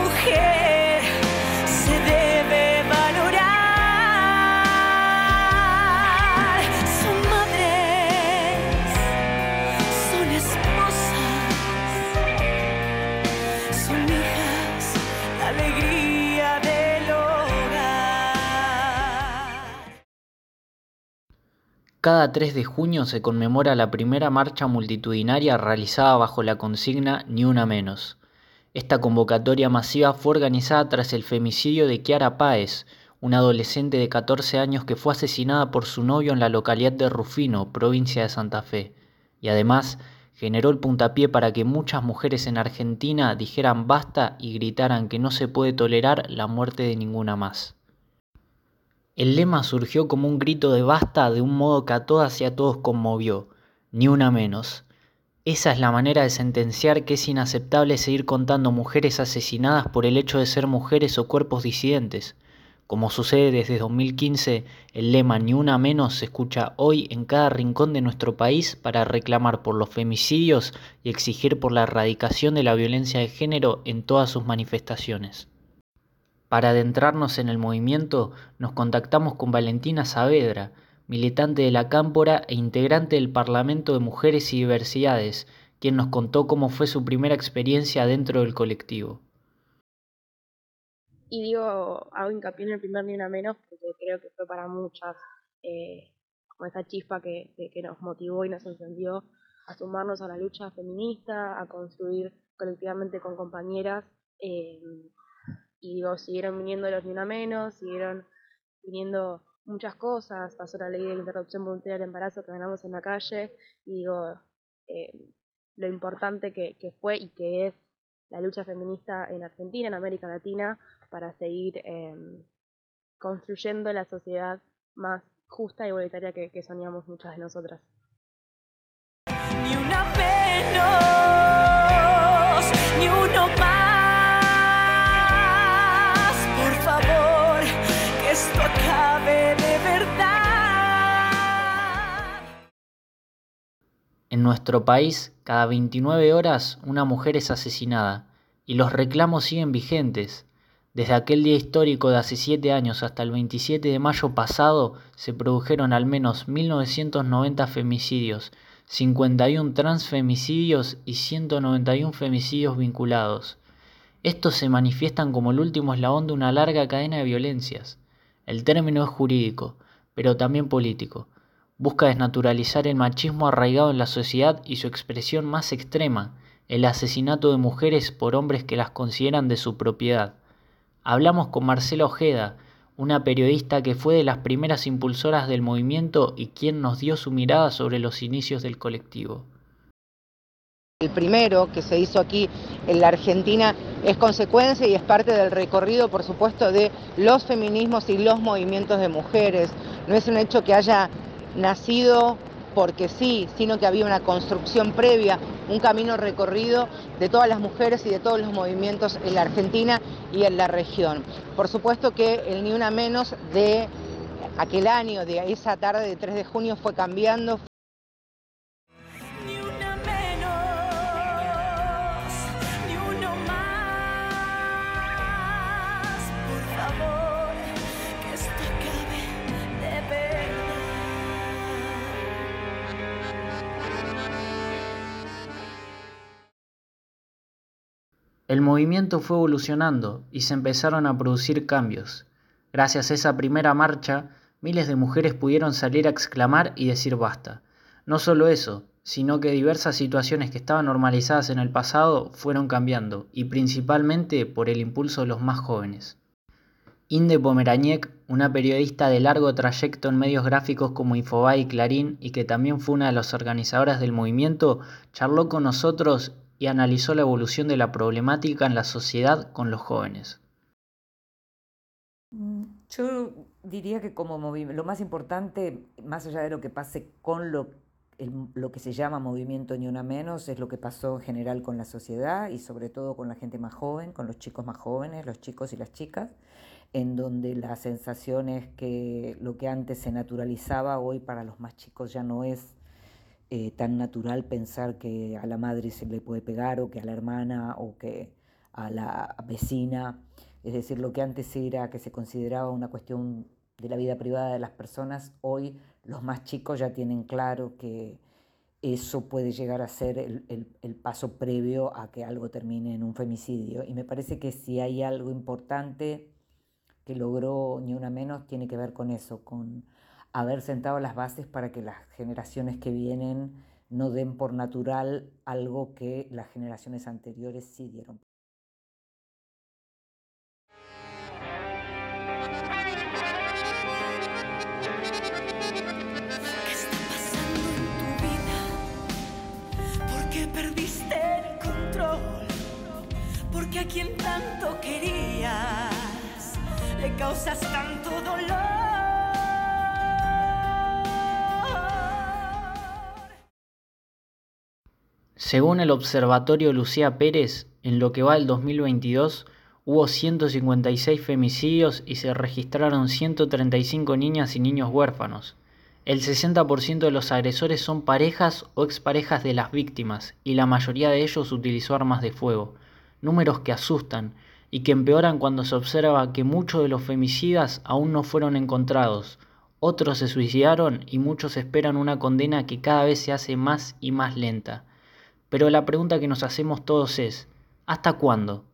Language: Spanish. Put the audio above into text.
mujer se debe valorar. Son madres, son esposas, son hijas, la alegría del hogar. Cada 3 de junio se conmemora la primera marcha multitudinaria realizada bajo la consigna Ni una menos. Esta convocatoria masiva fue organizada tras el femicidio de Kiara Páez, una adolescente de 14 años que fue asesinada por su novio en la localidad de Rufino, provincia de Santa Fe, y además generó el puntapié para que muchas mujeres en Argentina dijeran basta y gritaran que no se puede tolerar la muerte de ninguna más. El lema surgió como un grito de basta de un modo que a todas y a todos conmovió, ni una menos. Esa es la manera de sentenciar que es inaceptable seguir contando mujeres asesinadas por el hecho de ser mujeres o cuerpos disidentes. Como sucede desde 2015, el lema Ni una menos se escucha hoy en cada rincón de nuestro país para reclamar por los femicidios y exigir por la erradicación de la violencia de género en todas sus manifestaciones. Para adentrarnos en el movimiento, nos contactamos con Valentina Saavedra, militante de la Cámpora e integrante del Parlamento de Mujeres y Diversidades, quien nos contó cómo fue su primera experiencia dentro del colectivo. Y digo, hago hincapié en el primer ni una menos porque creo que fue para muchas eh, como esa chispa que, que, nos motivó y nos encendió a sumarnos a la lucha feminista, a construir colectivamente con compañeras. Eh, y digo, siguieron viniendo los ni una menos, siguieron viniendo muchas cosas, pasó la ley de interrupción voluntaria del embarazo que ganamos en la calle, y digo, eh, lo importante que, que, fue y que es la lucha feminista en Argentina, en América Latina, para seguir eh, construyendo la sociedad más justa y igualitaria que, que soñamos muchas de nosotras. En nuestro país, cada 29 horas una mujer es asesinada y los reclamos siguen vigentes. Desde aquel día histórico de hace 7 años hasta el 27 de mayo pasado se produjeron al menos 1990 femicidios, 51 transfemicidios y 191 femicidios vinculados. Estos se manifiestan como el último eslabón de una larga cadena de violencias. El término es jurídico, pero también político. Busca desnaturalizar el machismo arraigado en la sociedad y su expresión más extrema, el asesinato de mujeres por hombres que las consideran de su propiedad. Hablamos con Marcela Ojeda, una periodista que fue de las primeras impulsoras del movimiento y quien nos dio su mirada sobre los inicios del colectivo. El primero que se hizo aquí en la Argentina es consecuencia y es parte del recorrido, por supuesto, de los feminismos y los movimientos de mujeres. No es un hecho que haya nacido porque sí, sino que había una construcción previa, un camino recorrido de todas las mujeres y de todos los movimientos en la Argentina y en la región. Por supuesto que el Ni Una Menos de aquel año, de esa tarde de 3 de junio, fue cambiando. El movimiento fue evolucionando y se empezaron a producir cambios. Gracias a esa primera marcha, miles de mujeres pudieron salir a exclamar y decir basta. No solo eso, sino que diversas situaciones que estaban normalizadas en el pasado fueron cambiando, y principalmente por el impulso de los más jóvenes. Inde Pomerañek, una periodista de largo trayecto en medios gráficos como Infobae y Clarín y que también fue una de las organizadoras del movimiento, charló con nosotros y analizó la evolución de la problemática en la sociedad con los jóvenes. Yo diría que como lo más importante, más allá de lo que pase con lo, lo que se llama movimiento Ni Una Menos, es lo que pasó en general con la sociedad y sobre todo con la gente más joven, con los chicos más jóvenes, los chicos y las chicas, en donde la sensación es que lo que antes se naturalizaba, hoy para los más chicos ya no es eh, tan natural pensar que a la madre se le puede pegar o que a la hermana o que a la vecina, es decir, lo que antes era que se consideraba una cuestión de la vida privada de las personas, hoy los más chicos ya tienen claro que eso puede llegar a ser el, paso previo a que algo termine en un femicidio. Y me parece que si hay algo importante que logró ni una menos, tiene que ver con eso, con haber sentado las bases para que las generaciones que vienen no den por natural algo que las generaciones anteriores sí dieron. porque a quien tanto querías le causas tanto dolor. Según el Observatorio Lucía Pérez, en lo que va el 2022 hubo 156 femicidios y se registraron 135 niñas y niños huérfanos. El 60% de los agresores son parejas o exparejas de las víctimas y la mayoría de ellos utilizó armas de fuego números que asustan y que empeoran cuando se observa que muchos de los femicidas aún no fueron encontrados, otros se suicidaron y muchos esperan una condena que cada vez se hace más y más lenta. Pero la pregunta que nos hacemos todos es, ¿hasta cuándo?